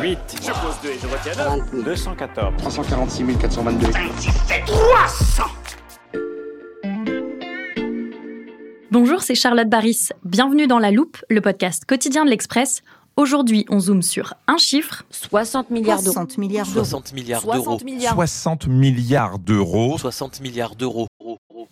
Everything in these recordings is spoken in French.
8. Je pose 2 et je retiens 214. 346 422. 300 Bonjour, c'est Charlotte Baris. Bienvenue dans La Loupe, le podcast quotidien de l'Express. Aujourd'hui, on zoome sur un chiffre 60 milliards d'euros. 60 milliards d'euros. 60 milliards d'euros. 60 milliards d'euros. 60 milliards d'euros.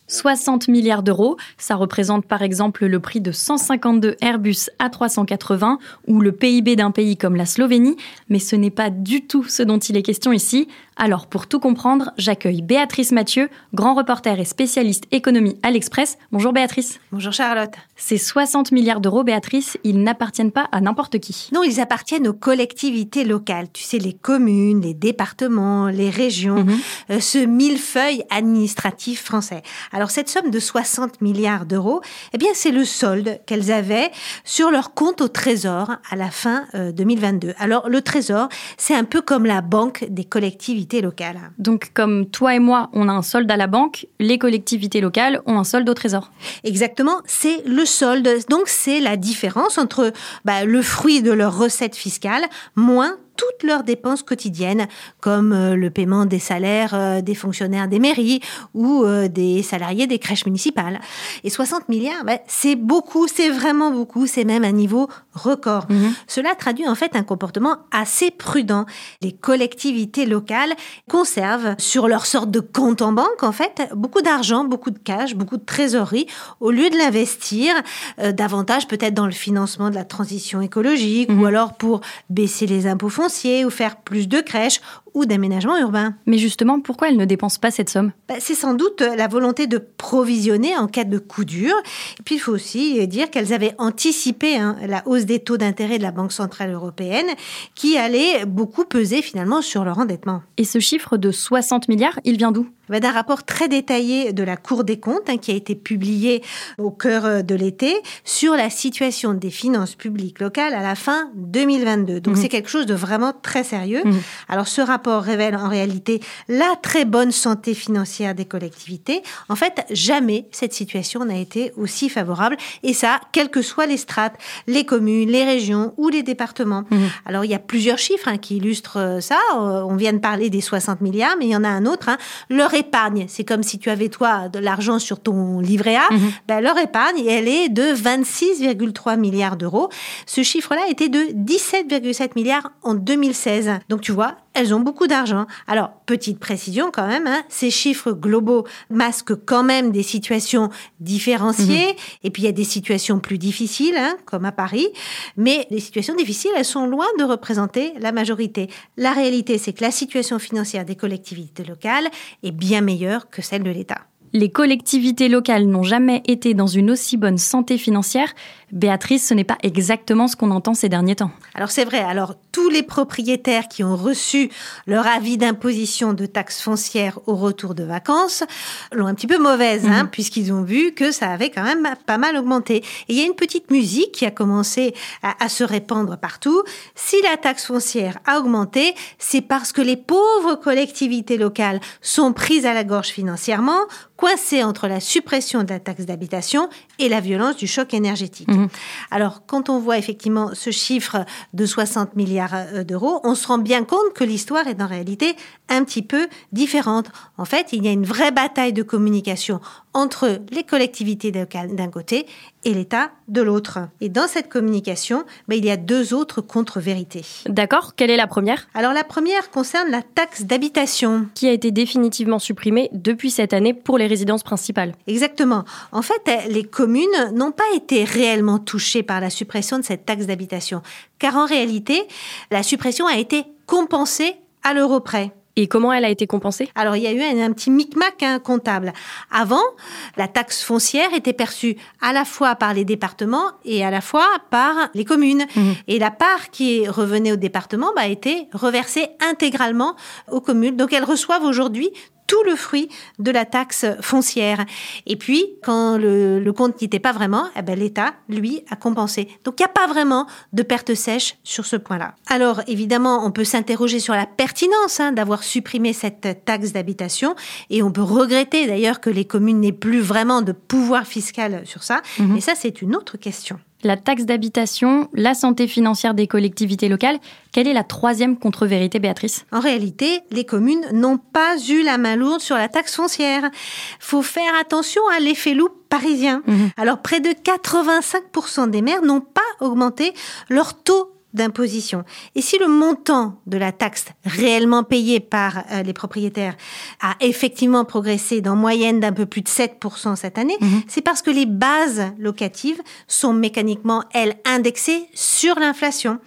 60 milliards d'euros, ça représente par exemple le prix de 152 Airbus A380 ou le PIB d'un pays comme la Slovénie, mais ce n'est pas du tout ce dont il est question ici. Alors pour tout comprendre, j'accueille Béatrice Mathieu, grand reporter et spécialiste économie à l'Express. Bonjour Béatrice. Bonjour Charlotte. Ces 60 milliards d'euros, Béatrice, ils n'appartiennent pas à n'importe qui. Non, ils appartiennent aux collectivités locales. Tu sais, les communes, les départements, les régions, Mhm. euh, ce millefeuille administratif français. Alors cette somme de 60 milliards d'euros, eh bien c'est le solde qu'elles avaient sur leur compte au Trésor à la fin euh, 2022. Alors le Trésor, c'est un peu comme la banque des collectivités locales. Donc comme toi et moi, on a un solde à la banque, les collectivités locales ont un solde au Trésor. Exactement, c'est le solde. Donc c'est la différence entre bah, le fruit de leurs recettes fiscales moins toutes leurs dépenses quotidiennes, comme euh, le paiement des salaires euh, des fonctionnaires des mairies ou euh, des salariés des crèches municipales. Et 60 milliards, bah, c'est beaucoup, c'est vraiment beaucoup, c'est même un niveau record. Cela traduit en fait un comportement assez prudent. Les collectivités locales conservent sur leur sorte de compte en banque, en fait, beaucoup d'argent, beaucoup de cash, beaucoup de trésorerie, au lieu de l'investir euh, davantage peut-être dans le financement de la transition écologique ou alors pour baisser les impôts fonciers ou faire plus de crèches ou d'aménagement urbain. Mais justement, pourquoi elles ne dépensent pas cette somme? Bah, c'est sans doute la volonté de provisionner en cas de coup dur. Et puis il faut aussi dire qu'elles avaient anticipé hein, la hausse des taux d'intérêt de la Banque Centrale Européenne qui allait beaucoup peser finalement sur leur endettement. Et ce chiffre de 60 milliards, il vient d'où? Bah, d'un rapport très détaillé de la Cour des comptes hein, qui a été publié au cœur euh, de l'été sur la situation des finances publiques locales à la fin 2022. Donc Mhm. c'est quelque chose de vraiment très sérieux. Mhm. Alors ce rapport révèle en réalité la très bonne santé financière des collectivités. En fait, jamais cette situation n'a été aussi favorable et ça, quelles que soient les strates, les communes, les régions ou les départements. Mhm. Alors il y a plusieurs chiffres hein, qui illustrent euh, ça. Euh, On vient de parler des 60 milliards, mais il y en a un autre. hein. Leur épargne, c'est comme si tu avais toi de l'argent sur ton livret A. Mhm. Ben, leur épargne, elle est de 26,3 milliards d'euros. Ce chiffre-là était de 17,7 milliards en 2016. Donc tu vois, elles ont beaucoup d'argent. Alors, petite précision quand même, hein, ces chiffres globaux masquent quand même des situations différenciées. Et puis, il y a des situations plus difficiles, hein, comme à Paris. Mais les situations difficiles, elles sont loin de représenter la majorité. La réalité, c'est que la situation financière des collectivités locales est bien meilleure que celle de l'État. Les collectivités locales n'ont jamais été dans une aussi bonne santé financière. Béatrice, ce n'est pas exactement ce qu'on entend ces derniers temps. Alors c'est vrai, alors tous les propriétaires qui ont reçu leur avis d'imposition de taxes foncières au retour de vacances l'ont un petit peu mauvaise, hein, puisqu'ils ont vu que ça avait quand même pas mal augmenté. Et il y a une petite musique qui a commencé à, à se répandre partout. Si la taxe foncière a augmenté, c'est parce que les pauvres collectivités locales sont prises à la gorge financièrement, coincées entre la suppression de la taxe d'habitation et la violence du choc énergétique. Alors, quand on voit effectivement ce chiffre de 60 milliards euh, d'euros, on se rend bien compte que l'histoire est en réalité un petit peu différente. En fait, il y a une vraie bataille de communication entre les collectivités locales d'un côté et l'État de l'autre. Et dans cette communication, ben, il y a deux autres contre-vérités. D'accord, quelle est la première? Alors, la première concerne la taxe d'habitation. Qui a été définitivement supprimée depuis cette année pour les résidences principales. Exactement. En fait, les communes n'ont pas été réellement touchées par la suppression de cette taxe d'habitation, car en réalité, la suppression a été compensée à l'euro près. Et comment elle a été compensée? Alors, il y a eu un, petit micmac hein, comptable. Avant, la taxe foncière était perçue à la fois par les départements et à la fois par les communes. Mmh. Et la part qui revenait au département bah, a été reversée intégralement aux communes. Donc, elles reçoivent aujourd'hui tout le fruit de la taxe foncière. Et puis, quand le, compte n'était pas vraiment, eh ben, l'État, lui, a compensé. Donc, il n'y a pas vraiment de perte sèche sur ce point-là. Alors, évidemment, on peut s'interroger sur la pertinence hein, d'avoir supprimé cette taxe d'habitation et on peut regretter d'ailleurs que les communes n'aient plus vraiment de pouvoir fiscal sur ça. Mhm. Et ça, c'est une autre question la taxe d'habitation, la santé financière des collectivités locales. Quelle est la troisième contre-vérité, Béatrice? En réalité, les communes n'ont pas eu la main lourde sur la taxe foncière. Faut faire attention à l'effet loup parisien. Mhm. Alors, près de 85% des maires n'ont pas augmenté leur taux d'imposition. Et si le montant de la taxe réellement payée par euh, les propriétaires a effectivement progressé d'en moyenne d'un peu plus de 7% cette année, mhm. c'est parce que les bases locatives sont mécaniquement, elles, indexées sur l'inflation.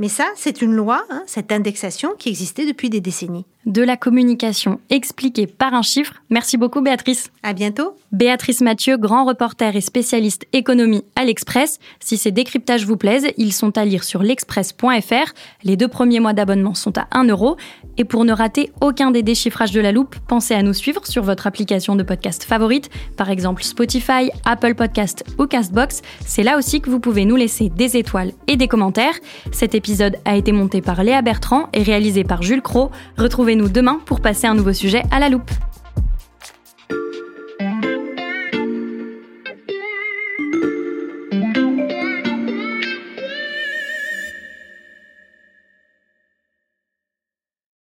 Mais ça, c'est une loi, hein, cette indexation qui existait depuis des décennies. De la communication expliquée par un chiffre. Merci beaucoup, Béatrice. À bientôt. Béatrice Mathieu, grand reporter et spécialiste économie à l'Express. Si ces décryptages vous plaisent, ils sont à lire sur l'express.fr. Les deux premiers mois d'abonnement sont à 1 euro. Et pour ne rater aucun des déchiffrages de la loupe, pensez à nous suivre sur votre application de podcast favorite, par exemple Spotify, Apple Podcast ou Castbox. C'est là aussi que vous pouvez nous laisser des étoiles et des commentaires. Cet épisode a été monté par Léa Bertrand et réalisé par Jules Cro. Retrouvez-nous demain pour passer un nouveau sujet à la loupe.